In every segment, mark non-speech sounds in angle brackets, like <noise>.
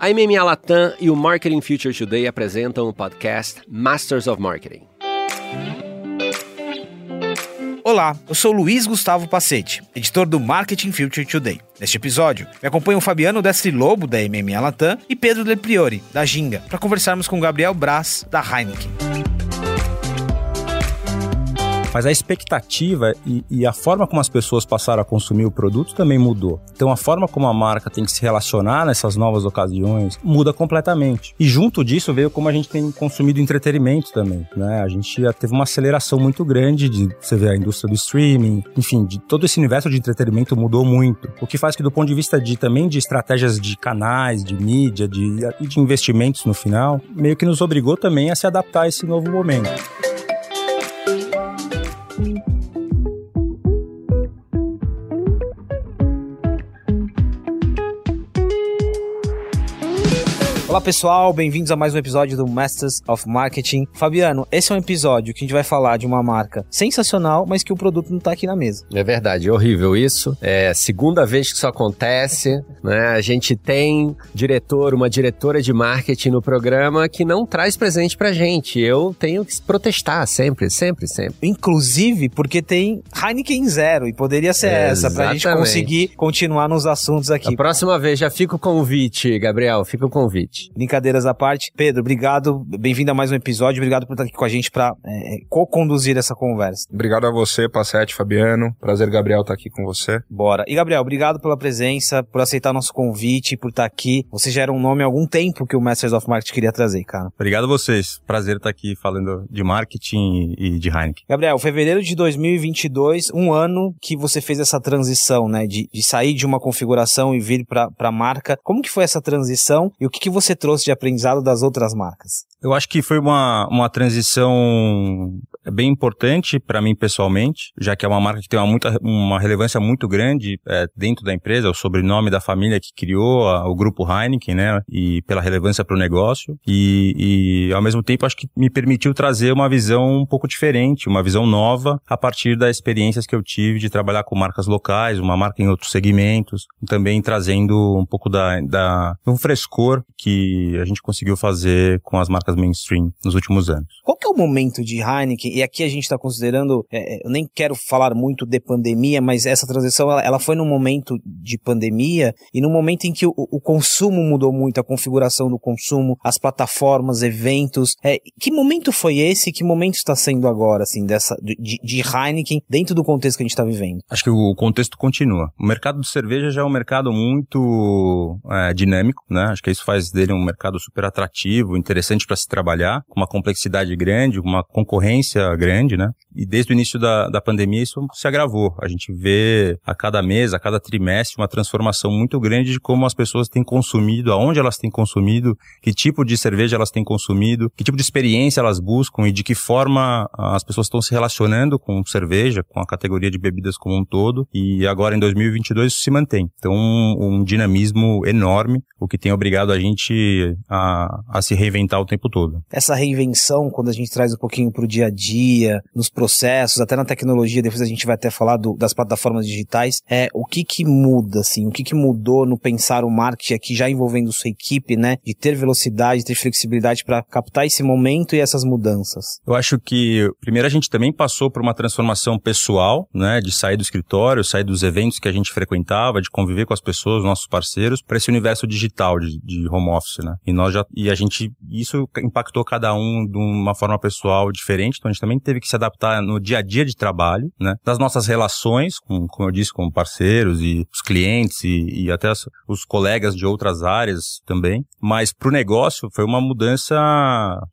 A MMA Latam e o Marketing Future Today apresentam o podcast Masters of Marketing. Olá, eu sou Luiz Gustavo Pacete, editor do Marketing Future Today. Neste episódio, me acompanham Fabiano Destri Lobo, da MMA Latam, e Pedro Del Priori, da Ginga, para conversarmos com Gabriel Braz, da Heineken. Mas a expectativa e, e, a forma como as pessoas passaram a consumir o produto também mudou. Então a forma como a marca tem que se relacionar nessas novas ocasiões muda completamente. E junto disso veio como a gente tem consumido entretenimento também. Né? A gente já teve uma aceleração muito grande de você vê a indústria do streaming, enfim, de todo esse universo de entretenimento mudou muito. O que faz que do ponto de vista de também de estratégias de canais, de mídia, de, de investimentos no final, meio que nos obrigou também a se adaptar a esse novo momento. Olá pessoal, bem-vindos a mais um episódio do Masters of Marketing. Fabiano, esse é um episódio que a gente vai falar de uma marca sensacional, mas que o produto não está aqui na mesa. É verdade, é horrível isso. É a segunda vez que isso acontece, né? A gente tem diretor, uma diretora de marketing no programa que não traz presente pra gente. Eu tenho que protestar sempre, sempre, sempre. Inclusive porque tem Heineken Zero e poderia ser é, essa pra gente conseguir continuar nos assuntos aqui. A próxima vez já fica o convite, Gabriel, fica o convite. Brincadeiras à parte. Pedro, obrigado. Bem-vindo a mais um episódio. Obrigado por estar aqui com a gente para é, é, co-conduzir essa conversa. Obrigado a você, Passete, Fabiano. Prazer, Gabriel, estar aqui com você. Bora. E, Gabriel, obrigado pela presença, por aceitar nosso convite, por estar aqui. Você já era um nome há algum tempo que o Masters of Marketing queria trazer, cara. Obrigado a vocês. Prazer estar aqui falando de marketing e de Heineken. Gabriel, fevereiro de 2022, um ano que você fez essa transição, né? De, de sair de uma configuração e vir para a marca. Como que foi essa transição e o que, que você trouxe de aprendizado das outras marcas? Eu acho que foi uma, uma transição bem importante para mim pessoalmente, já que é uma marca que tem uma, muita, uma relevância muito grande é, dentro da empresa, o sobrenome da família que criou a, o grupo Heineken, né? E pela relevância para o negócio. E, e, ao mesmo tempo, acho que me permitiu trazer uma visão um pouco diferente, uma visão nova, a partir das experiências que eu tive de trabalhar com marcas locais, uma marca em outros segmentos, também trazendo um pouco da, da um frescor que a gente conseguiu fazer com as marcas mainstream nos últimos anos. Qual que é o momento de Heineken? E aqui a gente está considerando, é, é, eu nem quero falar muito de pandemia, mas essa transição ela, ela foi num momento de pandemia e num momento em que o, o, consumo mudou muito, a configuração do consumo, as plataformas, eventos. É, que momento foi esse? Que momento está sendo agora, assim, dessa de, de Heineken dentro do contexto que a gente está vivendo? Acho que o contexto continua. O mercado de cerveja já é um mercado muito é, dinâmico, né? Acho que isso faz dele um mercado super atrativo, interessante para se trabalhar, com uma complexidade grande, uma concorrência grande, né? E desde o início da, da pandemia isso se agravou. A gente vê a cada mês, a cada trimestre, uma transformação muito grande de como as pessoas têm consumido, aonde elas têm consumido, que tipo de cerveja elas têm consumido, que tipo de experiência elas buscam e de que forma as pessoas estão se relacionando com cerveja, com a categoria de bebidas como um todo. E agora em 2022 isso se mantém. Então um dinamismo enorme, o que tem obrigado a gente a, a se reinventar o tempo tempo todo. Essa reinvenção, quando a gente traz um pouquinho para o dia a dia, nos processos, até na tecnologia, depois a gente vai até falar do, das plataformas digitais, é o que que muda, assim, o que que mudou no pensar o marketing aqui, já envolvendo sua equipe, né, de ter velocidade, ter flexibilidade para captar esse momento e essas mudanças? Eu acho que, primeiro, a gente também passou por uma transformação pessoal, né, de sair do escritório, sair dos eventos que a gente frequentava, de conviver com as pessoas, nossos parceiros, para esse universo digital de, de home office, né, e nós já, e a gente, isso impactou cada um de uma forma pessoal diferente, então a gente também teve que se adaptar no dia a dia de trabalho, né? Das nossas relações, com, como eu disse, com parceiros e os clientes e, e até os colegas de outras áreas também. Mas para o negócio foi uma mudança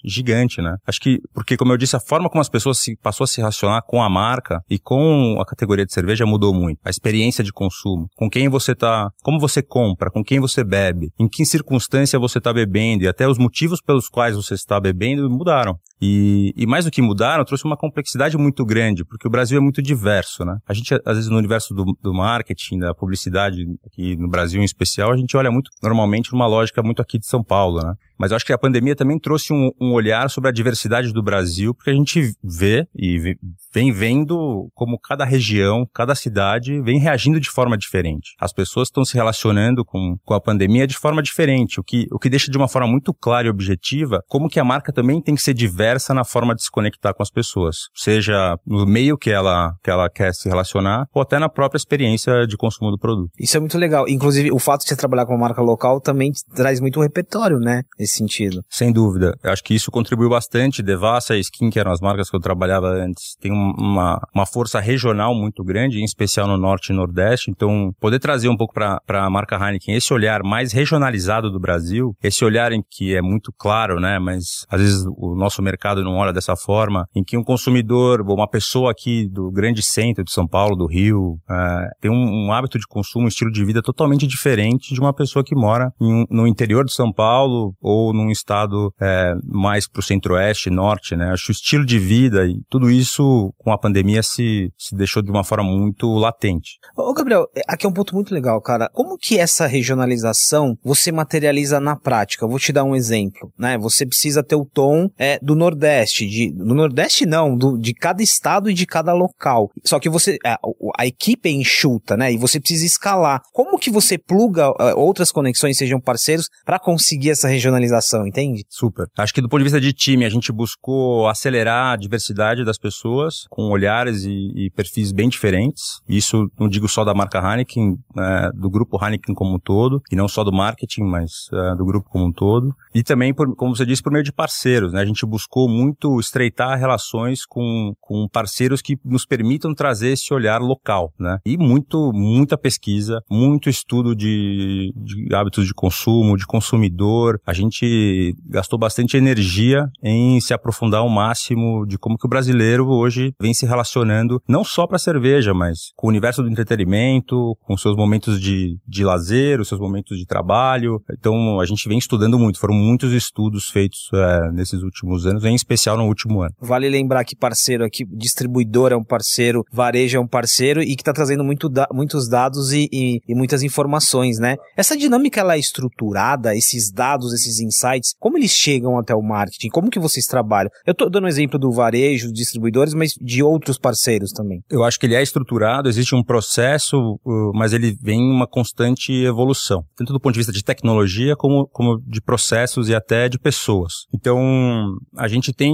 gigante, né? Acho que, porque como eu disse, a forma como as pessoas se, passou a se relacionar com a marca e com a categoria de cerveja mudou muito. A experiência de consumo, com quem você tá, como você compra, com quem você bebe, em que circunstância você está bebendo e até os motivos pelos quais você está bebendo mudaram. E, e mais do que mudaram, trouxe uma complexidade muito grande, porque o Brasil é muito diverso, né? A gente, às vezes, no universo do, do marketing, da publicidade, aqui no Brasil em especial, a gente olha muito, normalmente, numa lógica muito aqui de São Paulo, né? Mas eu acho que a pandemia também trouxe um, um olhar sobre a diversidade do Brasil, porque a gente vê e vem vendo como cada região, cada cidade vem reagindo de forma diferente. As pessoas estão se relacionando com, com a pandemia de forma diferente, o que, o que deixa de uma forma muito clara e objetiva como que a marca também tem que ser diversa na forma de se conectar com as pessoas, seja no meio que ela, que ela quer se relacionar ou até na própria experiência de consumo do produto. Isso é muito legal. Inclusive, o fato de você trabalhar com uma marca local também traz muito repertório, né? Nesse sentido. Sem dúvida. Eu acho que isso contribuiu bastante. Devassa e Skin, que eram as marcas que eu trabalhava antes, tem uma, uma força regional muito grande, em especial no Norte e Nordeste. Então, poder trazer um pouco para a marca Heineken esse olhar mais regionalizado do Brasil, esse olhar em que é muito claro, né? Mas às vezes o nosso mercado não olha dessa forma, em que um consumidor, uma pessoa aqui do grande centro de São Paulo, do Rio, é, tem um, um, hábito de consumo, um estilo de vida totalmente diferente de uma pessoa que mora no interior de São Paulo ou num estado é, mais para o centro-oeste, norte, né? Acho o estilo de vida e tudo isso com a pandemia se, se deixou de uma forma muito latente. Ô Gabriel, é, aqui é um ponto muito legal, cara. Como que essa regionalização você materializa na prática? Eu vou te dar um exemplo, né? Você precisa ter o tom é, do Nordeste, de, do Nordeste não, do, de cada estado e de cada local. Só que você, a, a equipe é enxuta, né? E você precisa escalar. Como que você pluga é, outras conexões, sejam parceiros, para conseguir essa regionalização, entende? Super. Acho que do ponto de vista de time, a gente buscou acelerar a diversidade das pessoas com olhares e, e perfis bem diferentes. Isso não digo só da marca Heineken, é, do grupo Heineken como um todo, e não só do marketing, mas é, do grupo como um todo. E também, por, como você disse, por meio de parceiros. Né? A gente buscou muito estreitar relações com, com parceiros que nos permitam trazer esse olhar local. Né? E muito, muita pesquisa, muito estudo de, de hábitos de consumo, de consumidor. A gente gastou bastante energia em se aprofundar ao máximo de como que o brasileiro hoje vem se relacionando, não só para cerveja, mas com o universo do entretenimento, com seus momentos de, de lazer, os seus momentos de trabalho. Então, a gente vem estudando muito. Foram muitos estudos feitos é, nesses últimos anos, em especial no último ano. Vale lembrar que parceiro aqui, distribuidor é um parceiro, varejo é um parceiro e que está trazendo muito da, muitos dados e, e, e, muitas informações, né? Essa dinâmica ela é estruturada, esses dados, esses insights, como eles chegam até o marketing? Como que vocês trabalham? Eu estou dando um exemplo do varejo, distribuidores, mas de outros parceiros também. Eu acho que ele é estruturado, existe um processo, mas ele vem em uma constante evolução, tanto do ponto de vista de tecnologia como, como de processo processos e até de pessoas. Então, a gente tem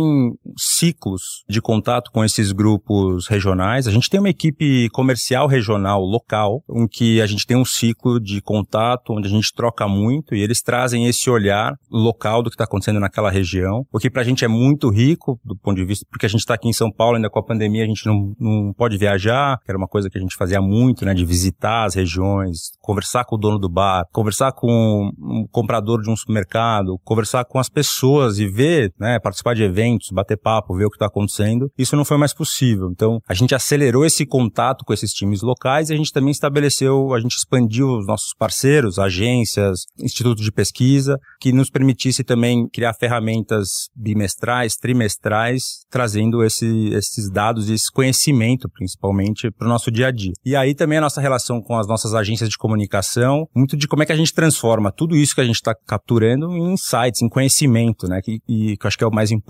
ciclos de contato com esses grupos regionais. A gente tem uma equipe comercial regional local, em que a gente tem um ciclo de contato onde a gente troca muito e eles trazem esse olhar local do que está acontecendo naquela região, o que para a gente é muito rico do ponto de vista, porque a gente está aqui em São Paulo, ainda com a pandemia, a gente não, não pode viajar, que era uma coisa que a gente fazia muito, né, de visitar as regiões, conversar com o dono do bar, conversar com um comprador de um supermercado, conversar com as pessoas e ver, né, participar de eventos, bater papo, ver o que está acontecendo, isso não foi mais possível. Então, a gente acelerou esse contato com esses times locais e a gente também estabeleceu, a gente expandiu os nossos parceiros, agências, institutos de pesquisa, que nos permitisse também criar ferramentas bimestrais, trimestrais, trazendo esse, esses dados e esse conhecimento, principalmente, para o nosso dia a dia. E aí também a nossa relação com as nossas agências de comunicação, muito de como é que a gente transforma tudo isso que a gente está capturando em insights, em conhecimento, né? Que, e que eu acho que é o mais importante.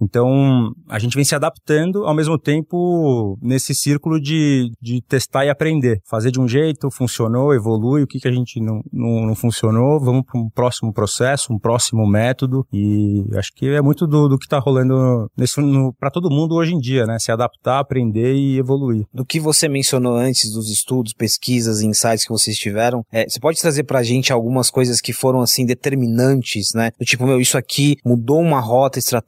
Então, a gente vem se adaptando ao mesmo tempo nesse círculo de, de testar e aprender. Fazer de um jeito, funcionou, evolui, o que, que a gente não, não, não funcionou, vamos para um próximo processo, um próximo método. E acho que é muito do, do que está rolando para todo mundo hoje em dia, né? Se adaptar, aprender e evoluir. Do que você mencionou antes dos estudos, pesquisas insights que vocês tiveram, é, você pode trazer para a gente algumas coisas que foram assim determinantes né? Do tipo, meu, isso aqui mudou uma rota estratégica,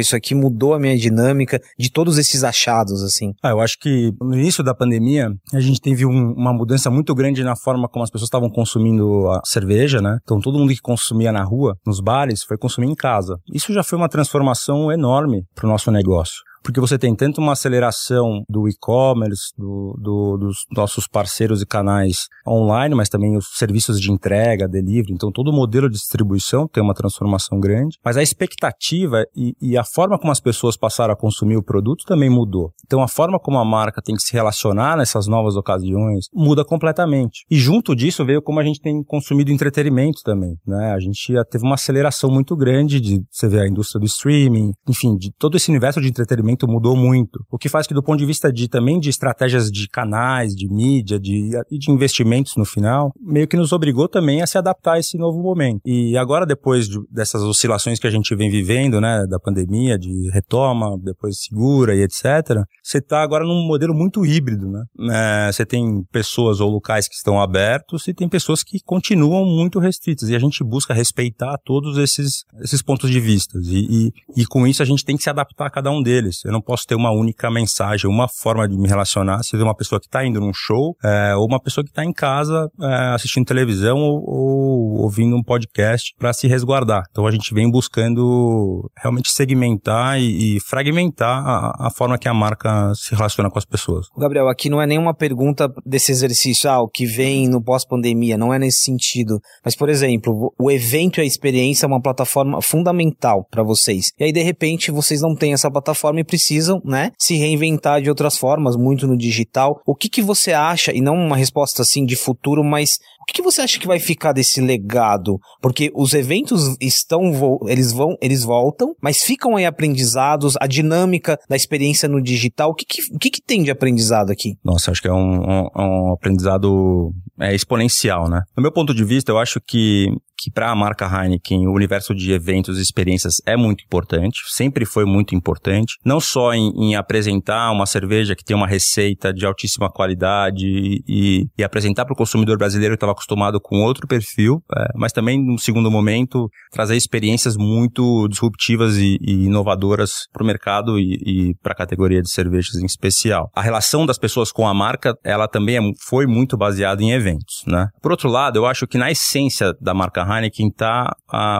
isso aqui mudou a minha dinâmica de todos esses achados, assim. Ah, eu acho que no início da pandemia, a gente teve um, uma mudança muito grande na forma como as pessoas estavam consumindo a cerveja, né? Então todo mundo que consumia na rua, nos bares, foi consumir em casa. Isso já foi uma transformação enorme para o nosso negócio. Porque você tem tanto uma aceleração do e-commerce, do, do, dos nossos parceiros e canais online, mas também os serviços de entrega, delivery, então todo o modelo de distribuição tem uma transformação grande, mas a expectativa e, e a forma como as pessoas passaram a consumir o produto também mudou. Então a forma como a marca tem que se relacionar nessas novas ocasiões muda completamente. E junto disso veio como a gente tem consumido entretenimento também, né? A gente teve uma aceleração muito grande de você ver a indústria do streaming, enfim, de todo esse universo de entretenimento mudou muito. O que faz que do ponto de vista de também de estratégias de canais, de mídia, de e de investimentos no final, meio que nos obrigou também a se adaptar a esse novo momento. E agora depois de, dessas oscilações que a gente vem vivendo, né, da pandemia, de retoma, depois segura e etc, você está agora num modelo muito híbrido, né? É, você tem pessoas ou locais que estão abertos e tem pessoas que continuam muito restritas. E a gente busca respeitar todos esses, esses pontos de vista. E, e, e, com isso a gente tem que se adaptar a cada um deles. Eu não posso ter uma única mensagem, uma forma de me relacionar. Se uma pessoa que está indo num show, é, ou uma pessoa que está em casa é, assistindo televisão ou, ou ouvindo um podcast para se resguardar. Então a gente vem buscando realmente segmentar e, e fragmentar a, a, forma que a marca se relaciona com as pessoas. Gabriel, aqui não é nenhuma pergunta desse exercício, ah, o que vem no pós-pandemia, não é nesse sentido. Mas, por exemplo, o evento e a experiência é uma plataforma fundamental para vocês. E aí, de repente, vocês não têm essa plataforma e precisam, né, se reinventar de outras formas, muito no digital. O que, que você acha, e não uma resposta assim de futuro, mas o que, que você acha que vai ficar desse legado? Porque os eventos estão, eles vão, eles voltam, mas ficam aí aprendizados, a dinâmica da experiência no digital. O que, que, o que, que tem de aprendizado aqui? Nossa, acho que é um, um, um aprendizado é, exponencial, né? No meu ponto de vista, eu acho que que para a marca Heineken o universo de eventos e experiências é muito importante, sempre foi muito importante, não só em, em apresentar uma cerveja que tem uma receita de altíssima qualidade e, e apresentar para o consumidor brasileiro que estava acostumado com outro perfil, é, mas também, no segundo momento, trazer experiências muito disruptivas e, e inovadoras para o mercado e, e para a categoria de cervejas em especial. A relação das pessoas com a marca, ela também é, foi muito baseada em eventos, né? Por outro lado, eu acho que na essência da marca Heineken está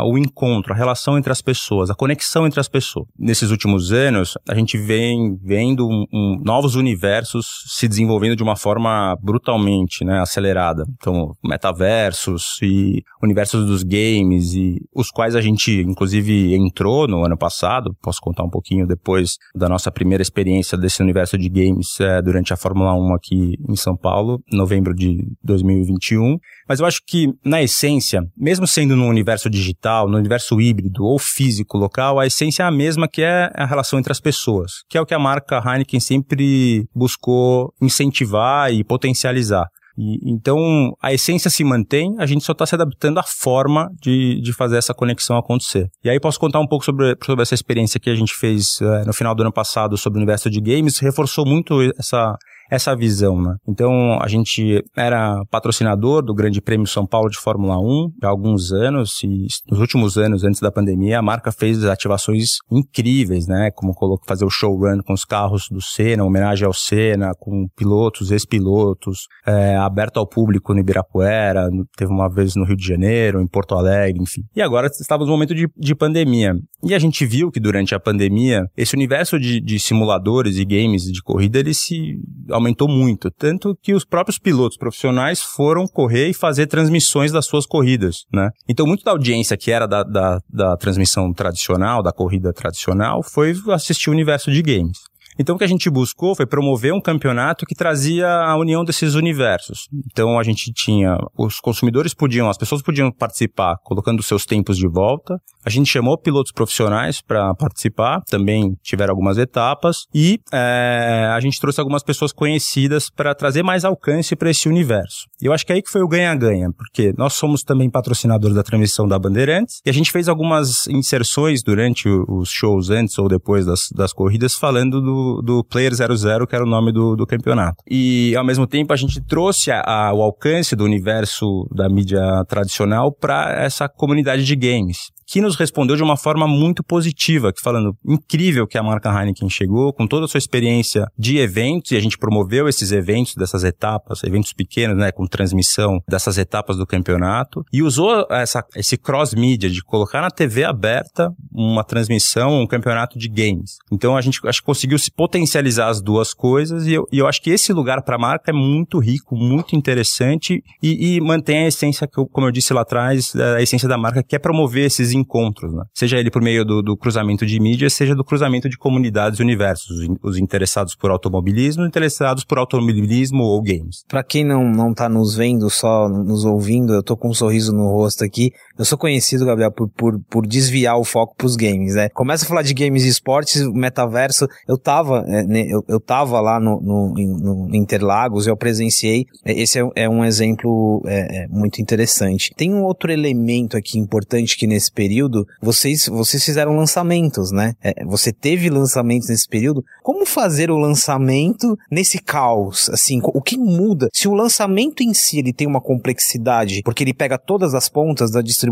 o encontro, a relação entre as pessoas, a conexão entre as pessoas. Nesses últimos anos, a gente vem vendo um, um, novos universos se desenvolvendo de uma forma brutalmente né, acelerada. Então, metaversos e universos dos games, e os quais a gente, inclusive, entrou no ano passado. Posso contar um pouquinho depois da nossa primeira experiência desse universo de games é, durante a Fórmula 1 aqui em São Paulo, novembro de 2021. Mas eu acho que, na essência, mesmo sendo no universo digital, no universo híbrido ou físico local, a essência é a mesma que é a relação entre as pessoas, que é o que a marca Heineken sempre buscou incentivar e potencializar. E, então, a essência se mantém, a gente só está se adaptando à forma de, de fazer essa conexão acontecer. E aí posso contar um pouco sobre, sobre essa experiência que a gente fez é, no final do ano passado sobre o universo de games, reforçou muito essa, essa visão, né? Então, a gente era patrocinador do Grande Prêmio São Paulo de Fórmula 1 há alguns anos e nos últimos anos, antes da pandemia, a marca fez ativações incríveis, né? Como fazer o showrun com os carros do Senna, homenagem ao Senna, com pilotos, ex-pilotos, é, aberto ao público no Ibirapuera, teve uma vez no Rio de Janeiro, em Porto Alegre, enfim. E agora estávamos no momento de, de pandemia. E a gente viu que durante a pandemia, esse universo de, de simuladores e games de corrida, ele se aumentou muito, tanto que os próprios pilotos profissionais foram correr e fazer transmissões das suas corridas, né? Então, muito da audiência que era da, da, da transmissão tradicional, da corrida tradicional, foi assistir o universo de games. Então o que a gente buscou foi promover um campeonato que trazia a união desses universos. Então a gente tinha, os consumidores podiam, as pessoas podiam participar colocando seus tempos de volta. A gente chamou pilotos profissionais para participar, também tiveram algumas etapas e é, a gente trouxe algumas pessoas conhecidas para trazer mais alcance para esse universo. E eu acho que é aí que foi o ganha-ganha, porque nós somos também patrocinadores da transmissão da Bandeirantes e a gente fez algumas inserções durante os shows antes ou depois das, das corridas falando do do, Player 00, que era o nome do, do campeonato. E, ao mesmo tempo, a gente trouxe a, a, o alcance do universo da mídia tradicional para essa comunidade de games que nos respondeu de uma forma muito positiva, que falando, incrível que a marca Heineken chegou, com toda a sua experiência de eventos, e a gente promoveu esses eventos, dessas etapas, eventos pequenos, né, com transmissão dessas etapas do campeonato, e usou essa, esse cross-mídia de colocar na TV aberta uma transmissão, um campeonato de games. Então a gente acho que conseguiu se potencializar as duas coisas, e eu, e eu acho que esse lugar para a marca é muito rico, muito interessante, e, e mantém a essência, que eu, como eu disse lá atrás, a essência da marca, que é promover esses encontros, né? Seja ele por meio do, do cruzamento de mídia, seja do cruzamento de comunidades e universos, os, os interessados por automobilismo, interessados por automobilismo ou games. Para quem não, não tá nos vendo, só nos ouvindo, eu tô com um sorriso no rosto aqui. Eu sou conhecido, Gabriel, por, por, por desviar o foco pros games, né? Começa a falar de games e esportes, metaverso. Eu tava, é, né, eu, eu tava lá no, no, no Interlagos, eu presenciei. Esse é, é um exemplo é, é muito interessante. Tem um outro elemento aqui importante que nesse período, vocês, vocês fizeram lançamentos, né? É, você teve lançamentos nesse período. Como fazer o lançamento nesse caos? Assim, o que muda? Se o lançamento em si ele tem uma complexidade, porque ele pega todas as pontas da distribuição,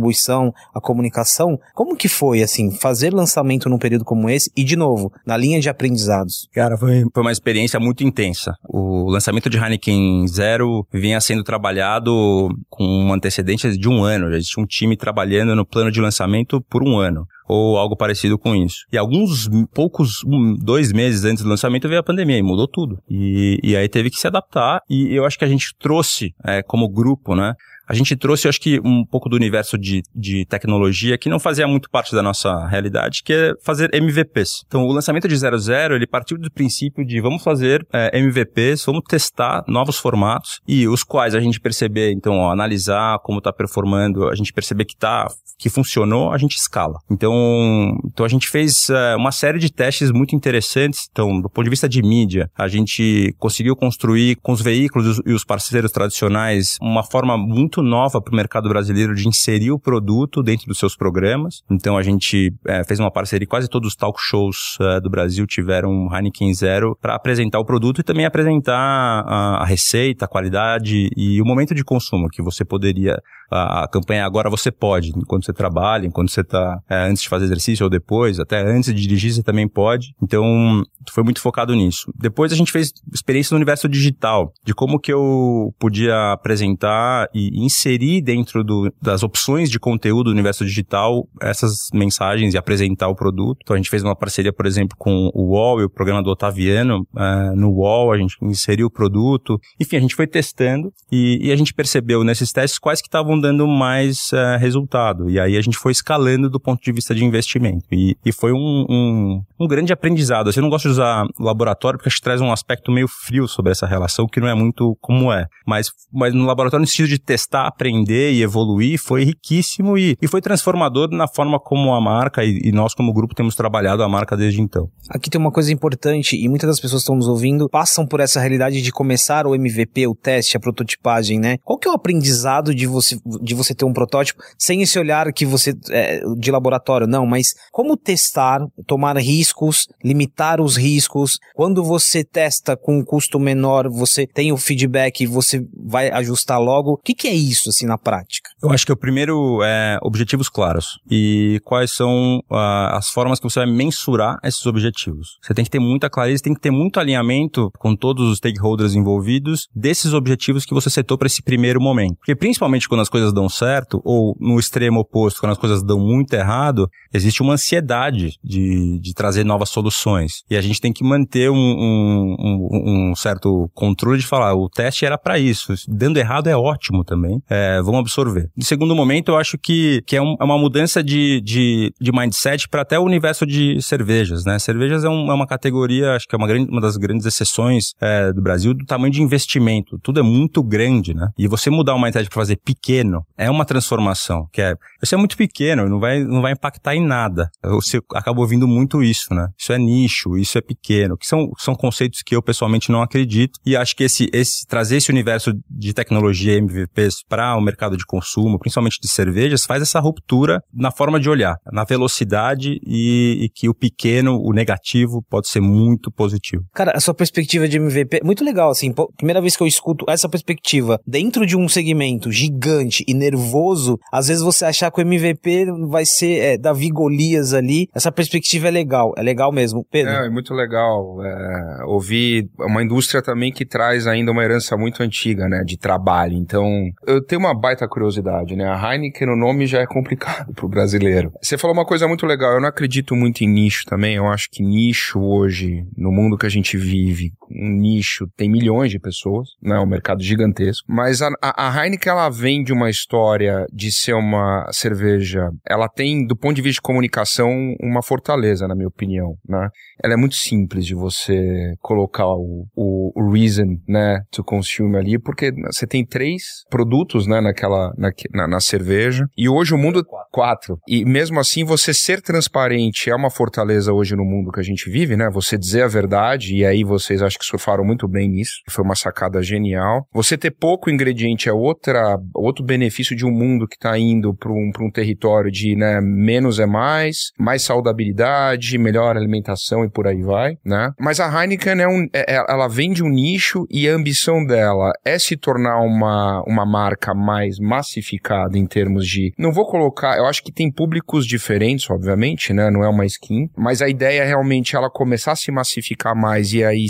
a comunicação, como que foi, assim, fazer lançamento num período como esse e, de novo, na linha de aprendizados? Cara, foi, foi uma experiência muito intensa. O lançamento de Heineken Zero vinha sendo trabalhado com uma antecedência de um ano. Já existia um time trabalhando no plano de lançamento por um ano ou algo parecido com isso. E alguns poucos, um, dois meses antes do lançamento veio a pandemia e mudou tudo. E, e aí teve que se adaptar e eu acho que a gente trouxe é, como grupo, né? A gente trouxe, eu acho que, um pouco do universo de, de tecnologia que não fazia muito parte da nossa realidade, que é fazer MVPs. Então, o lançamento de 00, ele partiu do princípio de vamos fazer é, MVPs, vamos testar novos formatos e os quais a gente perceber, então, ó, analisar como está performando, a gente perceber que tá, que funcionou, a gente escala. Então, então a gente fez é, uma série de testes muito interessantes. Então, do ponto de vista de mídia, a gente conseguiu construir com os veículos e os parceiros tradicionais uma forma muito muito nova para o mercado brasileiro de inserir o produto dentro dos seus programas. Então a gente é, fez uma parceria, quase todos os talk shows é, do Brasil tiveram um Heineken Zero para apresentar o produto e também apresentar a, a, receita, a qualidade e o momento de consumo que você poderia a, campanha agora você pode, enquanto você trabalha, enquanto você está é, antes de fazer exercício ou depois, até antes de dirigir você também pode. Então foi muito focado nisso. Depois a gente fez experiência no universo digital, de como que eu podia apresentar e inserir dentro do, das opções de conteúdo do universo digital essas mensagens e apresentar o produto. Então a gente fez uma parceria, por exemplo, com o UOL e o programa do Otaviano. Uh, no UOL a gente inseriu o produto. Enfim, a gente foi testando e, e a gente percebeu nesses testes quais que estavam dando mais uh, resultado. E aí a gente foi escalando do ponto de vista de investimento. E, e foi um, um, um grande aprendizado. Assim, eu não gosto de usar laboratório porque acho que traz um aspecto meio frio sobre essa relação, que não é muito como é. Mas, mas no laboratório, no sentido de testar aprender e evoluir foi riquíssimo e, e foi transformador na forma como a marca e, e, nós como grupo temos trabalhado a marca desde então. Aqui tem uma coisa importante e muitas das pessoas que estão nos ouvindo passam por essa realidade de começar o MVP, o teste, a prototipagem, né? Qual que é o aprendizado de você, de você ter um protótipo sem esse olhar que você é, de laboratório, não, mas como testar, tomar riscos, limitar os riscos. Quando você testa com um custo menor, você tem o feedback e você vai ajustar logo. O que, que é isso? assim, na prática? Eu acho que o primeiro é objetivos claros. E quais são uh, as formas que você vai mensurar esses objetivos. Você tem que ter muita clareza, tem que ter muito alinhamento com todos os stakeholders envolvidos desses objetivos que você setou para esse primeiro momento. Porque principalmente quando as coisas dão certo, ou no extremo oposto, quando as coisas dão muito errado, existe uma ansiedade de, de trazer novas soluções. E a gente tem que manter um, um, um, um certo controle de falar, o teste era para isso. Dando errado é ótimo também é, vão absorver. No segundo momento, eu acho que, que é, é uma mudança de, de, de mindset para até o universo de cervejas, né? Cervejas é, é, uma categoria, acho que é uma, grande, uma das grandes exceções é, do Brasil do tamanho de investimento. Tudo é muito grande, né? E você mudar o mindset para fazer pequeno é uma transformação, que é, você é muito pequeno, não vai, não vai impactar em nada. Você acaba ouvindo muito isso, né? Isso é nicho, isso é pequeno, que são, são conceitos que eu pessoalmente não acredito. E acho que esse, esse trazer esse universo de tecnologia MVPs para o mercado de consumo, principalmente de cervejas, faz essa ruptura na forma de olhar, na velocidade e, e, que o pequeno, o negativo, pode ser muito positivo. Cara, a sua perspectiva de MVP muito legal, assim, primeira vez que eu escuto essa perspectiva dentro de um segmento gigante, e nervoso, às vezes você achar que o MVP vai ser é, Davi Golias ali, essa perspectiva é legal, é legal mesmo. Pedro? É, é muito legal é, ouvir uma indústria também que traz ainda uma herança muito antiga, né, de trabalho. Então, eu tenho uma baita curiosidade, né, a Heineken, o nome já é complicado <laughs> pro brasileiro. Você falou uma coisa muito legal, eu não acredito muito em nicho também, eu acho que nicho hoje, no mundo que a gente vive, um nicho tem milhões de pessoas, né, um mercado gigantesco, mas a, a Heineken, ela vem de uma história de ser uma cerveja, ela tem, do ponto de vista de comunicação, uma fortaleza, na minha opinião, né, ela é muito simples de você colocar o, o, o reason, né, to consume ali, porque você tem três produtos, né, naquela, na, na, na cerveja, e hoje o mundo, quatro, e mesmo assim você ser transparente é uma fortaleza hoje no mundo que a gente vive, né, você dizer a verdade, e aí vocês acho que surfaram muito bem nisso, foi uma sacada genial. Você ter pouco ingrediente é outra, outro benefício de um mundo que está indo para um, um território de, né, menos é mais, mais saudabilidade, melhor alimentação e por aí vai, né? Mas a Heineken é um, é, é, ela vende um nicho e a ambição dela é se tornar uma, uma marca mais massificada em termos de, não vou colocar, eu acho que tem públicos diferentes, obviamente, né? Não é uma skin, mas a ideia é realmente ela começar a se massificar mais e aí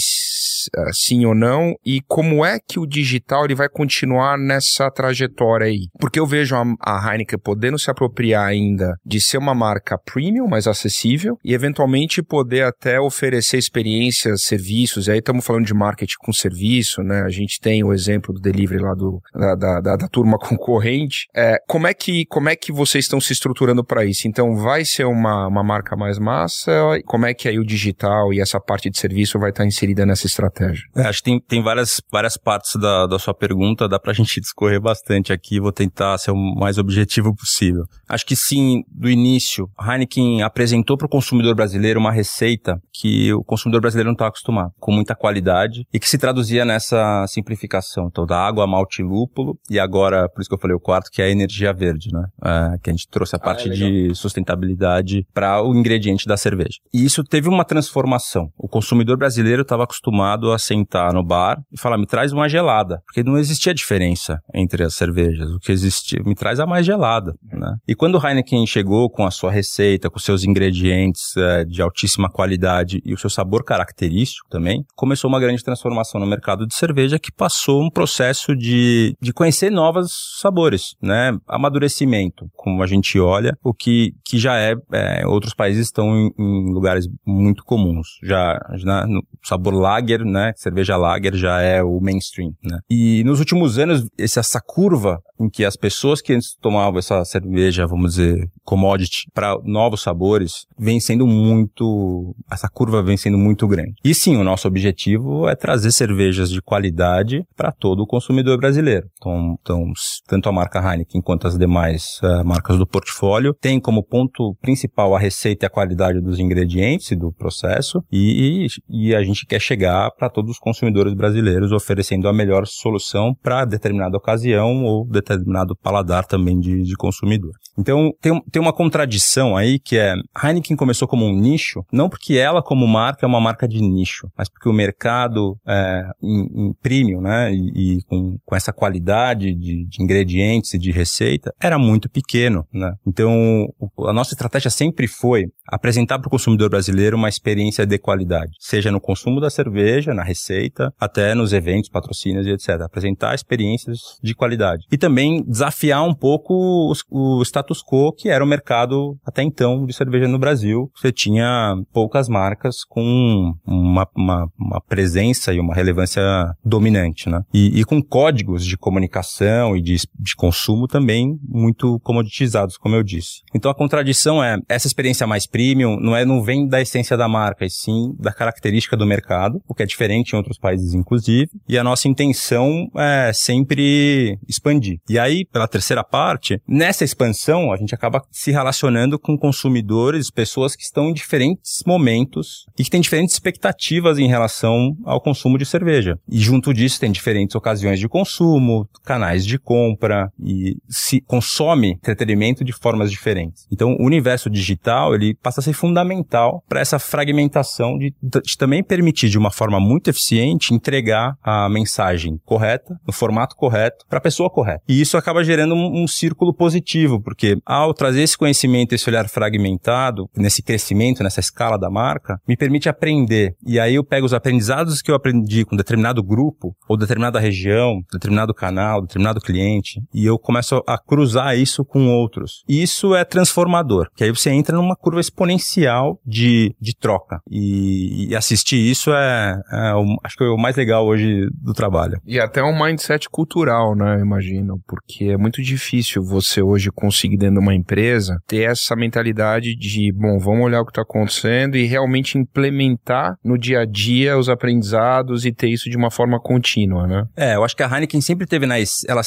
uh, sim ou não, e como é que o digital ele vai continuar nessa trajetória Porque eu vejo a, a Heineken podendo se apropriar ainda de ser uma marca premium, mais acessível, e eventualmente poder até oferecer experiências, serviços, e aí estamos falando de marketing com serviço, né? A gente tem o exemplo do delivery lá do, da, da, da, da turma <laughs> concorrente. É, como, é que, como é que vocês estão se estruturando para isso? Então, vai ser uma, uma marca mais massa? Como é que aí o digital e essa parte de serviço vai estar inserida nessa estratégia? É, acho que tem, tem várias, várias partes da, da sua pergunta, dá pra <laughs> gente discorrer bastante aqui, vou tentar ser o mais objetivo possível. Acho que sim, do início, Heineken apresentou para o consumidor brasileiro uma receita que o consumidor brasileiro não está acostumado, com muita qualidade e que se traduzia nessa simplificação. Então, da água, malte lúpulo, e agora, por isso que eu falei o quarto, que é a energia verde, né? É, que a gente trouxe a parte ah, é de sustentabilidade para o ingrediente da cerveja. E isso teve uma transformação. O consumidor brasileiro estava acostumado a sentar no bar e falar, me traz uma gelada, porque não existia diferença entre as cervejas. O que existia, me traz a mais gelada, né? E quando o Heineken chegou com a sua receita, com seus ingredientes é, de altíssima qualidade e o seu sabor característico também, começou uma grande transformação no mercado de cerveja que passou um processo de, de conhecer novos sabores, né? Amadurecimento, como a gente olha, o que, que já é, é outros países estão em, em, lugares muito comuns. Já, já no sabor lager, né? Cerveja lager já é o mainstream, né? E nos últimos anos, essa curva em que as pessoas que antes tomavam essa cerveja, vamos dizer, commodity, para novos sabores, vem sendo muito. Essa curva vem sendo muito grande. E sim, o nosso objetivo é trazer cervejas de qualidade para todo o consumidor brasileiro. Então, então, tanto a marca Heineken quanto as demais uh, marcas do portfólio tem como ponto principal a receita e a qualidade dos ingredientes e do processo, e, e a gente quer chegar para todos os consumidores brasileiros oferecendo a melhor solução para determinada ocasião ou determinado paladar também de, de consumidor. Então, tem, tem uma contradição aí que é, Heineken começou como um nicho, não porque ela como marca é uma marca de nicho, mas porque o mercado é, em, em premium, né, e, e com, com, essa qualidade de, de, ingredientes e de receita, era muito pequeno, né. Então, a nossa estratégia sempre foi apresentar para o consumidor brasileiro uma experiência de qualidade, seja no consumo da cerveja, na receita, até nos eventos, patrocínios e etc. Apresentar experiências de qualidade. E também desafiar um pouco o, o status quo que era o mercado até então de cerveja no Brasil. Você tinha poucas marcas com uma, uma, uma presença e uma relevância dominante, né? E, e com códigos de comunicação e de, de consumo também muito comoditizados, como eu disse. Então a contradição é essa experiência mais premium não é não vem da essência da marca, e sim da característica do mercado, o que é diferente em outros países inclusive. E a nossa intenção é sempre expandir. E aí, pela terceira parte, nessa expansão a gente acaba se relacionando com consumidores, pessoas que estão em diferentes momentos e que têm diferentes expectativas em relação ao consumo de cerveja. E junto disso tem diferentes ocasiões de consumo, canais de compra e se consome entretenimento de formas diferentes. Então, o universo digital, ele passa a ser fundamental para essa fragmentação de, de também permitir de uma forma muito eficiente entregar a mensagem correta, no formato correto, para a pessoa correta. E E isso acaba gerando um, um círculo positivo, porque ao trazer esse conhecimento, esse olhar fragmentado, nesse crescimento, nessa escala da marca, me permite aprender. E aí eu pego os aprendizados que eu aprendi com determinado grupo, ou determinada região, determinado canal, determinado cliente, e eu começo a cruzar isso com outros. Isso é transformador, que aí você entra numa curva exponencial de, de troca. E, e assistir isso é, é o, acho que é o mais legal hoje do trabalho. E até um mindset cultural, né, eu porque é muito difícil você hoje conseguir dentro de uma empresa ter essa mentalidade de, bom, vamos olhar o que está acontecendo e realmente implementar no dia a dia os aprendizados e ter isso de uma forma contínua, né? É, eu acho que a Heineken sempre teve na, ela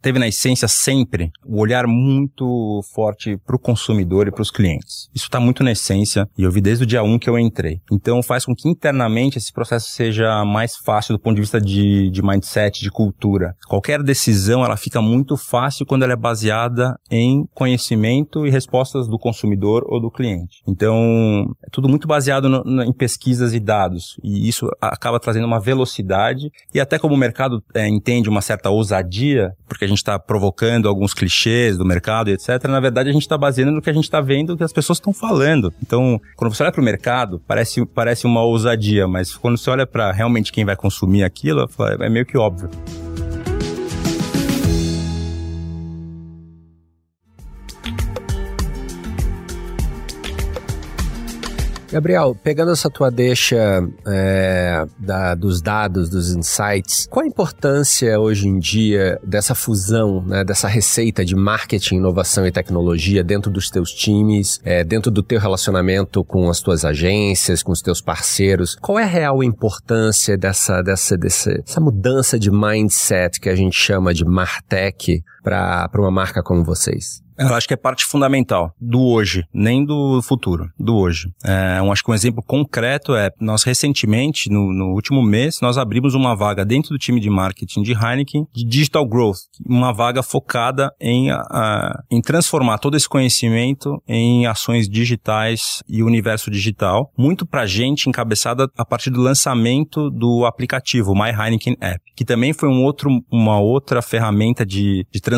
teve na essência sempre o olhar muito forte para o consumidor e para os clientes. Isso está muito na essência e eu vi desde o dia 1 que eu entrei. Então faz com que internamente esse processo seja mais fácil do ponto de vista de, de mindset, de cultura. Qualquer decisão ela fica muito fácil quando ela é baseada em conhecimento e respostas do consumidor ou do cliente. Então é tudo muito baseado no, no, em pesquisas e dados e isso acaba trazendo uma velocidade e até como o mercado é, entende uma certa ousadia, porque a gente está provocando alguns clichês do mercado etc. Na verdade a gente está baseando no que a gente está vendo que as pessoas estão falando. Então quando você olha para o mercado parece parece uma ousadia, mas quando você olha para realmente quem vai consumir aquilo é meio que óbvio. Gabriel, pegando essa tua deixa é, da, dos dados, dos insights, qual a importância hoje em dia dessa fusão, né, dessa receita de marketing, inovação e tecnologia dentro dos teus times, é, dentro do teu relacionamento com as tuas agências, com os teus parceiros? Qual é a real importância dessa, dessa, dessa, dessa mudança de mindset que a gente chama de Martech para uma marca como vocês? Eu acho que é parte fundamental do hoje, nem do futuro, do hoje. É, eu acho que um exemplo concreto é, nós recentemente, no, no, último mês, nós abrimos uma vaga dentro do time de marketing de Heineken de Digital Growth, uma vaga focada em, uh, em transformar todo esse conhecimento em ações digitais e universo digital, muito pra gente encabeçada a partir do lançamento do aplicativo My Heineken App, que também foi um outro, uma outra ferramenta de, de transformação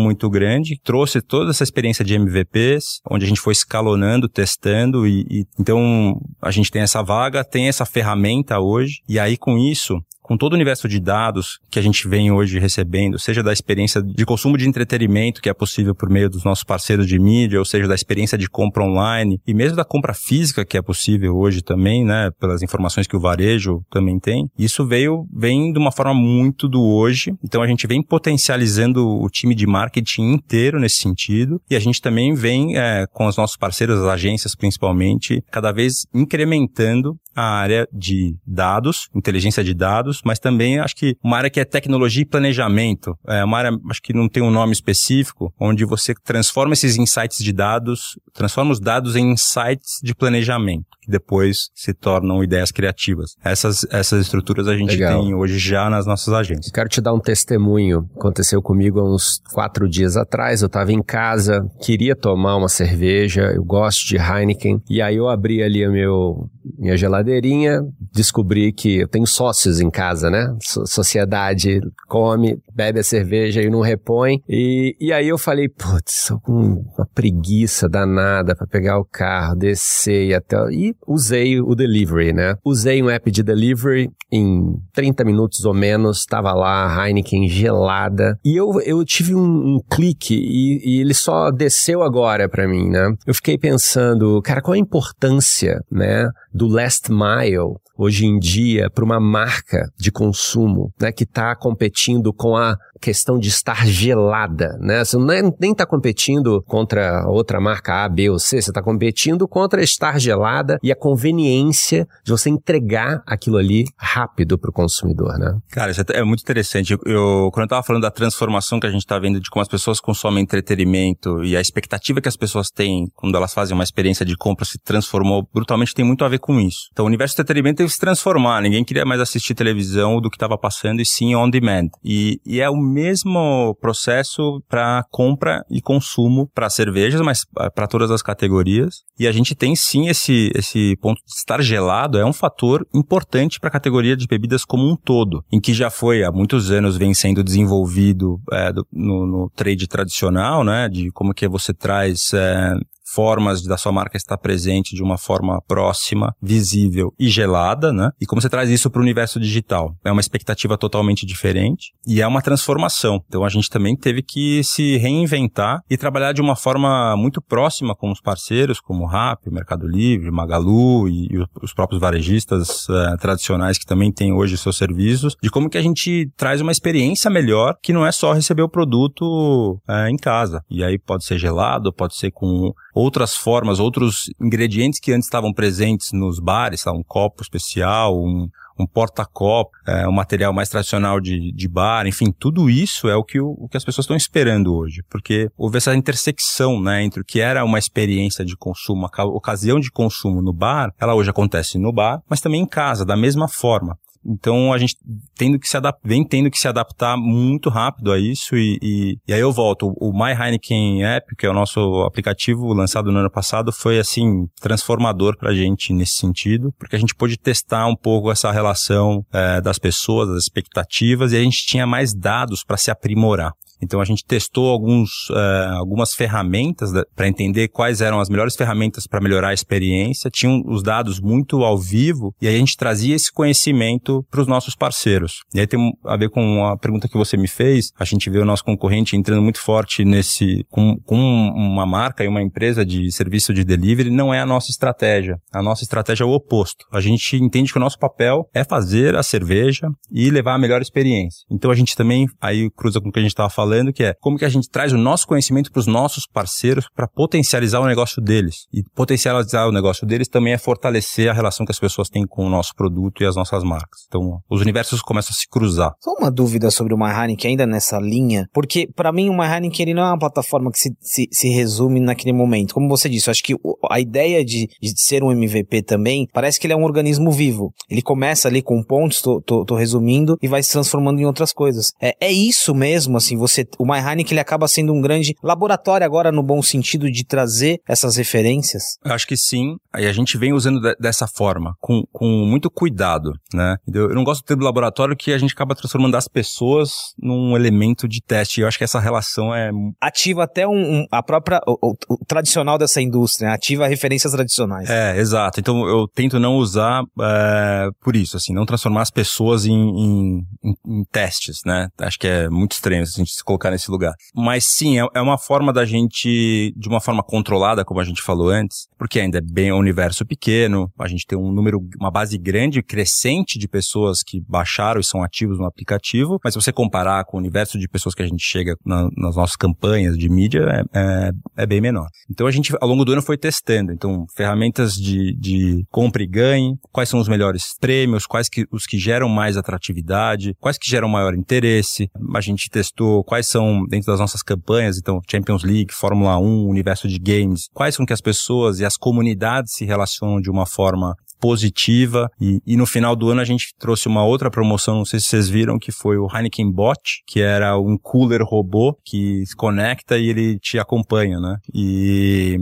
muito grande, trouxe toda essa experiência de MVPs, onde a gente foi escalonando, testando e, e então a gente tem essa vaga, tem essa ferramenta hoje e aí com isso com todo o universo de dados que a gente vem hoje recebendo, seja da experiência de consumo de entretenimento que é possível por meio dos nossos parceiros de mídia, ou seja, da experiência de compra online e mesmo da compra física que é possível hoje também, né, pelas informações que o varejo também tem. Isso veio vem de uma forma muito do hoje. Então a gente vem potencializando o time de marketing inteiro nesse sentido e a gente também vem é, com os nossos parceiros, as agências principalmente, cada vez incrementando a área de dados, inteligência de dados, mas também acho que uma área que é tecnologia e planejamento. É uma área, acho que não tem um nome específico, onde você transforma esses insights de dados, transforma os dados em insights de planejamento, que depois se tornam ideias criativas. Essas, essas estruturas a gente Legal. tem hoje já nas nossas agências. Quero te dar um testemunho. Aconteceu comigo há uns quatro dias atrás. Eu estava em casa, queria tomar uma cerveja, eu gosto de Heineken, e aí eu abri ali a meu, minha geladeirinha, descobri que eu tenho sócios em casa, né? sociedade come, bebe a cerveja e não repõe. E, e aí eu falei, putz, uma preguiça danada para pegar o carro, descer e até. E usei o delivery, né? Usei um app de delivery em 30 minutos ou menos, tava lá, Heineken gelada. E eu, eu tive um, um clique e, e, ele só desceu agora para mim, né? Eu fiquei pensando, cara, qual a importância, né? do last mile hoje em dia para uma marca de consumo, né, que está competindo com a questão de estar gelada, né? Você não é, nem está competindo contra outra marca A, B ou C, você está competindo contra estar gelada e a conveniência de você entregar aquilo ali rápido para o consumidor, né? Cara, isso é, é muito interessante. Eu quando eu estava falando da transformação que a gente está vendo de como as pessoas consomem entretenimento e a expectativa que as pessoas têm quando elas fazem uma experiência de compra se transformou brutalmente tem muito a ver com isso. Então, o universo do entretenimento teve que se transformar. Ninguém queria mais assistir televisão do que estava passando e sim on demand. E, e é o mesmo processo para compra e consumo para cervejas, mas para todas as categorias. E a gente tem sim esse, esse ponto de estar gelado, é um fator importante para a categoria de bebidas como um todo, em que já foi há muitos anos vem sendo desenvolvido é, do, no, no, trade tradicional, né, de como que você traz é, formas da sua marca estar presente de uma forma próxima, visível e gelada, né? E como você traz isso para o universo digital? É uma expectativa totalmente diferente e é uma transformação. Então a gente também teve que se reinventar e trabalhar de uma forma muito próxima com os parceiros, como o Rap, Mercado Livre, Magalu e, e os próprios varejistas uh, tradicionais que também têm hoje seus serviços, de como que a gente traz uma experiência melhor que não é só receber o produto uh, em casa. E aí pode ser gelado, pode ser com outras formas, outros ingredientes que antes estavam presentes nos bares, um copo especial, um, um porta-copo, é, um material mais tradicional de, de bar, enfim, tudo isso é o que, o, o que as pessoas estão esperando hoje, porque houve essa intersecção, né, entre o que era uma experiência de consumo, uma ocasião de consumo no bar, ela hoje acontece no bar, mas também em casa, da mesma forma. Então a gente tendo que se vem tendo que se adaptar muito rápido a isso e, e, e, aí eu volto. O My Heineken App, que é o nosso aplicativo lançado no ano passado, foi assim transformador para a gente nesse sentido, porque a gente pôde testar um pouco essa relação é, das pessoas, das expectativas e a gente tinha mais dados para se aprimorar. Então a gente testou alguns, uh, algumas ferramentas para entender quais eram as melhores ferramentas para melhorar a experiência. Tinham os dados muito ao vivo e aí a gente trazia esse conhecimento para os nossos parceiros. E aí tem a ver com a pergunta que você me fez. A gente vê o nosso concorrente entrando muito forte nesse com, com uma marca e uma empresa de serviço de delivery. Não é a nossa estratégia. A nossa estratégia é o oposto. A gente entende que o nosso papel é fazer a cerveja e levar a melhor experiência. Então a gente também aí cruza com o que a gente estava falando falando, que é como que a gente traz o nosso conhecimento para os nossos parceiros para potencializar o negócio deles. E potencializar o negócio deles também é fortalecer a relação que as pessoas têm com o nosso produto e as nossas marcas. Então, os universos começam a se cruzar. Só uma dúvida sobre o MyHeineken ainda nessa linha, porque para mim o MyHeineken ele não é uma plataforma que se, se, se resume naquele momento. Como você disse, eu acho que a ideia de, de ser um MVP também parece que ele é um organismo vivo. Ele começa ali com pontos, tô, tô, tô resumindo, e vai se transformando em outras coisas. É, é isso mesmo, assim, você você, o My Heineken ele acaba sendo um grande laboratório agora no bom sentido de trazer essas referências? Eu acho que sim. Aí a gente vem usando de, dessa forma, com, com muito cuidado, né? Eu não gosto do laboratório que a gente acaba transformando as pessoas num elemento de teste. Eu acho que essa relação é ativa até um, um a própria o, o, o, tradicional dessa indústria, né? ativa referências tradicionais. É, exato. Então eu tento não usar é, por isso, assim, não transformar as pessoas em, em, em, em testes, né? Acho que é muito estranho a gente se colocar nesse lugar. Mas sim, é, é uma forma da gente, de uma forma controlada, como a gente falou antes, porque ainda é bem um universo pequeno, a gente tem um número, uma base grande, crescente de pessoas que baixaram e são ativos no aplicativo, mas se você comparar com o universo de pessoas que a gente chega na, nas nossas campanhas de mídia, é, é, é, bem menor. Então a gente, ao longo do ano, foi testando. Então, ferramentas de, de compra e ganhe, quais são os melhores prêmios, quais que, os que geram mais atratividade, quais que geram maior interesse. A gente testou quais quais são, dentro das nossas campanhas, então Champions League, Fórmula 1, universo de games, quais são que as pessoas e as comunidades se relacionam de uma forma positiva e, e, no final do ano a gente trouxe uma outra promoção, não sei se vocês viram, que foi o Heineken Bot, que era um cooler robô que se conecta e ele te acompanha, né? E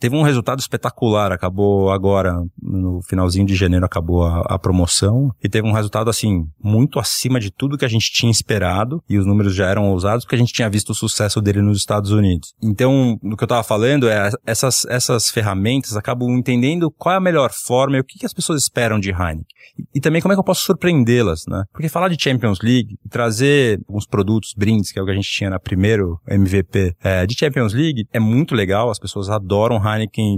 teve um resultado espetacular. Acabou agora, no finalzinho de janeiro, acabou a, a, promoção. E teve um resultado, assim, muito acima de tudo que a gente tinha esperado. E os números já eram ousados, porque a gente tinha visto o sucesso dele nos Estados Unidos. Então, o que eu tava falando é, essas, essas ferramentas acabam entendendo qual é a melhor forma e o que, que as pessoas esperam de Heineken. E, e também como é que eu posso surpreendê-las, né? Porque falar de Champions League e trazer alguns produtos, brindes, que é o que a gente tinha na primeiro MVP é, de Champions League, é muito legal. As pessoas adoram Heineken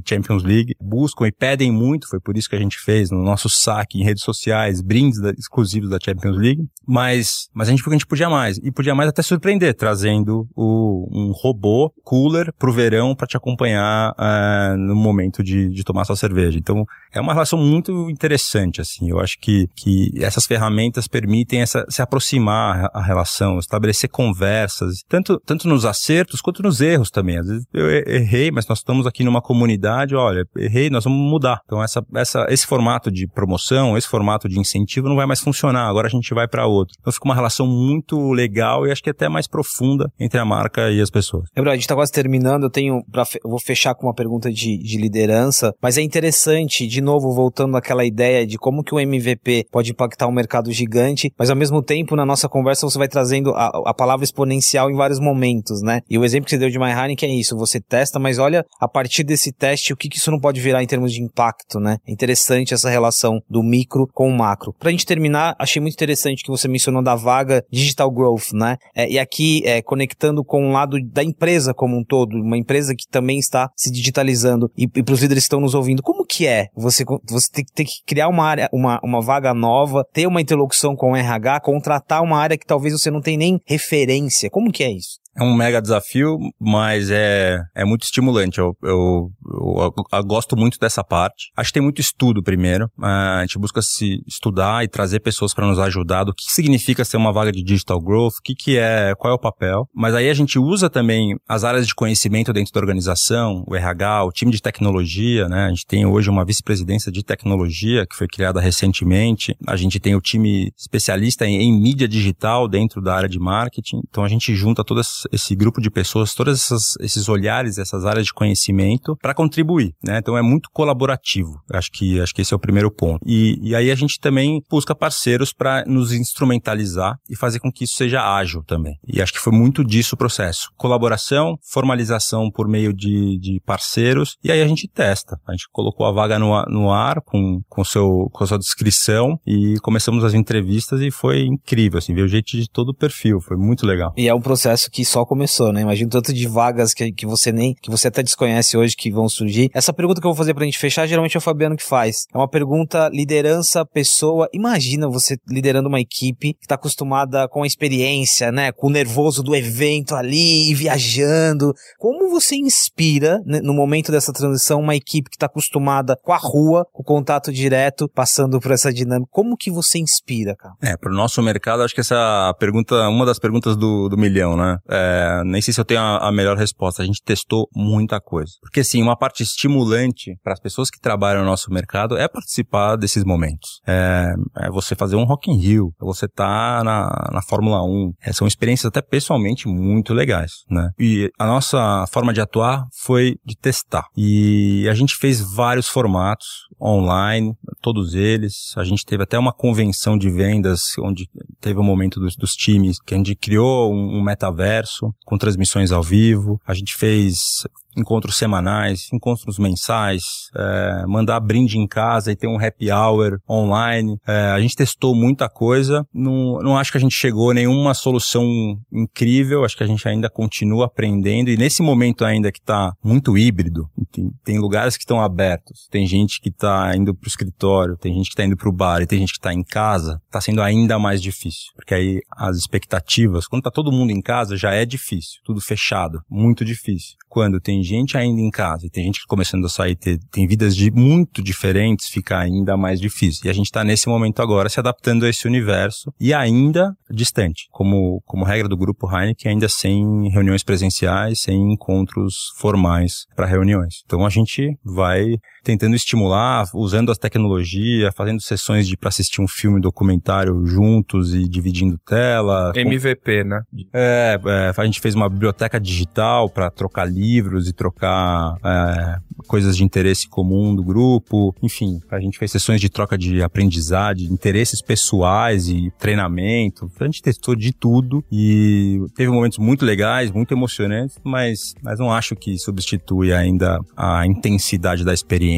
Champions League, buscam e pedem muito, foi por isso que a gente fez no nosso saque em redes sociais, brindes da, exclusivos da Champions League, mas, mas a gente, a gente podia mais, e podia mais até surpreender, trazendo o, um robô cooler pro verão para te acompanhar uh, no momento de, de tomar sua cerveja. Então, é uma relação muito interessante, assim, eu acho que, que essas ferramentas permitem essa, se aproximar a relação, estabelecer conversas, tanto, tanto nos acertos quanto nos erros também. Às vezes eu errei, mas nós estamos aqui numa comunidade, olha, errei, nós vamos mudar. Então essa, essa, esse formato de promoção, esse formato de incentivo não vai mais funcionar, agora a gente vai para outro. Então fica uma relação muito legal e acho que até mais profunda entre a marca e as pessoas. É a gente tá quase terminando, eu tenho, pra, eu vou fechar com uma pergunta de, de liderança, mas é interessante, de novo, voltando àquela ideia de como que o MVP pode impactar um mercado gigante, mas ao mesmo tempo, na nossa conversa, você vai trazendo a, a palavra exponencial em vários momentos, né? E o exemplo que você deu de My é isso, você testa, mas olha, a partir desse teste, o que, que isso não pode virar em termos de impacto, né? É interessante essa relação do micro com o macro. Pra gente terminar, achei muito interessante que você mencionou da vaga Digital Growth, né? É, e aqui, é, conectando com o lado da empresa como um todo, uma empresa que também está se digitalizando, e, e líderes que estão nos ouvindo, como que é você, você ter que criar uma área, uma, uma vaga nova, ter uma interlocução com o RH, contratar uma área que talvez você não tenha nem referência? Como que é isso? É um mega desafio, mas é, é muito estimulante. Eu, eu, eu, eu gosto muito dessa parte. Acho que tem muito estudo primeiro. A gente busca se estudar e trazer pessoas para nos ajudar do que significa ser uma vaga de digital growth, o que, que é, qual é o papel. Mas aí a gente usa também as áreas de conhecimento dentro da organização, o RH, o time de tecnologia, né? A gente tem hoje uma vice-presidência de tecnologia que foi criada recentemente. A gente tem o time especialista em, em mídia digital dentro da área de marketing. Então a gente junta todas esse grupo de pessoas, todos esses olhares, essas áreas de conhecimento para contribuir, né? Então é muito colaborativo. Acho que acho que esse é o primeiro ponto. E, e aí a gente também busca parceiros para nos instrumentalizar e fazer com que isso seja ágil também. E acho que foi muito disso o processo. Colaboração, formalização por meio de, de parceiros e aí a gente testa. A gente colocou a vaga no, no ar com, com, seu, com a sua descrição e começamos as entrevistas e foi incrível, assim, ver o jeito de todo o perfil. Foi muito legal. E é um processo que só começou, né? Imagina tanto de vagas que, que você nem, que você até desconhece hoje que vão surgir. Essa pergunta que eu vou fazer pra gente fechar, geralmente é o Fabiano que faz. É uma pergunta liderança, pessoa. Imagina você liderando uma equipe que tá acostumada com a experiência, né? Com o nervoso do evento ali, viajando. Como você inspira, né, no momento dessa transição, uma equipe que tá acostumada com a rua, com o contato direto, passando por essa dinâmica? Como que você inspira, cara? É, pro nosso mercado, acho que essa pergunta, uma das perguntas do, do milhão, né? É, é, nem sei se eu tenho a, a, melhor resposta. A gente testou muita coisa. Porque, assim, uma parte estimulante para as pessoas que trabalham no nosso mercado é participar desses momentos. É, é você fazer um Rock in Rio, é você tá na, na Fórmula 1. É, são experiências até pessoalmente muito legais, né? E a nossa forma de atuar foi de testar. E a gente fez vários formatos online, todos eles. A gente teve até uma convenção de vendas, onde teve um momento dos, dos times que a gente criou um, um metaverso com transmissões ao vivo. A gente fez encontros semanais, encontros mensais, é, mandar brinde em casa e ter um happy hour online. É, a gente testou muita coisa. Não, não acho que a gente chegou a nenhuma solução incrível. Acho que a gente ainda continua aprendendo. E nesse momento ainda que está muito híbrido, tem, tem, lugares que estão abertos. Tem gente que está indo para o escritório, tem gente que está indo para o bar e tem gente que está em casa. Está sendo ainda mais difícil. Porque aí as expectativas, quando está todo mundo em casa, já é difícil. Tudo fechado. Muito difícil. Quando tem gente ainda em casa e tem gente começando a sair, ter, tem vidas de, muito diferentes, fica ainda mais difícil. E a gente está nesse momento agora se adaptando a esse universo e ainda distante, como, como regra do grupo Heineken, ainda sem reuniões presenciais, sem encontros formais para reuniões. Então a gente vai tentando estimular, usando as tecnologias, fazendo sessões de para assistir um filme documentário juntos e dividindo tela. MVP, né? É, é a gente fez uma biblioteca digital para trocar livros e trocar é, coisas de interesse comum do grupo. Enfim, a gente fez sessões de troca de aprendizado, de interesses pessoais e treinamento. A gente testou de tudo e teve momentos muito legais, muito emocionantes, mas, mas não acho que substitui ainda a intensidade da experiência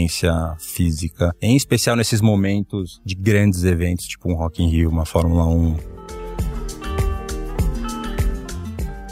física, em especial nesses momentos de grandes eventos, tipo um Rock in Rio, uma Fórmula 1.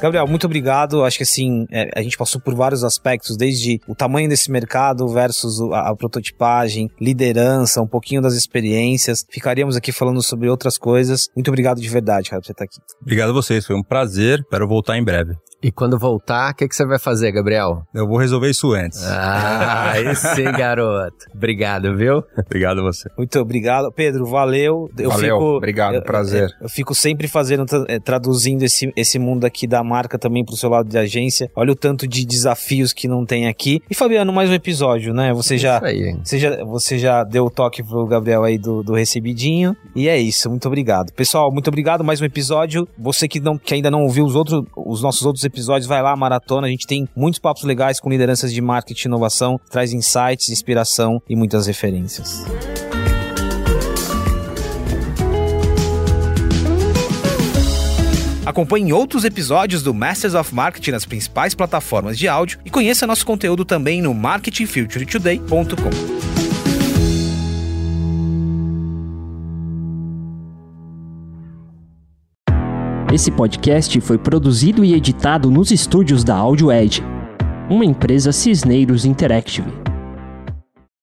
Gabriel, muito obrigado. Acho que assim, é, a gente passou por vários aspectos, desde o tamanho desse mercado versus a, a, prototipagem, liderança, um pouquinho das experiências. Ficaríamos aqui falando sobre outras coisas. Muito obrigado de verdade, cara, por você estar aqui. Obrigado a vocês, foi um prazer. Espero voltar em breve. E quando voltar, o que, que você vai fazer, Gabriel? Eu vou resolver isso antes. Ah, <laughs> esse garoto. Obrigado, viu? obrigado a você. Muito obrigado. Pedro, valeu. Eu valeu, fico, obrigado, eu, prazer. Eu, eu, fico sempre fazendo, eh, traduzindo esse, esse mundo aqui da marca também pro seu lado de agência. Olha o tanto de desafios que não tem aqui. E Fabiano, mais um episódio, né? Você já, aí. você já, você já deu o toque pro Gabriel aí do, do recebidinho. E é isso, muito obrigado. Pessoal, muito obrigado, mais um episódio. Você que, não, que ainda não ouviu os outros, os nossos outros episódios, vai lá, maratona. A gente tem muitos papos legais com lideranças de marketing e inovação, traz insights, inspiração e muitas referências. Acompanhe outros episódios do Masters of Marketing nas principais plataformas de áudio e conheça nosso conteúdo também no marketingfuturetoday.com. Esse podcast foi produzido e editado nos estúdios da Audio Edge, uma empresa Cisneiros Interactive.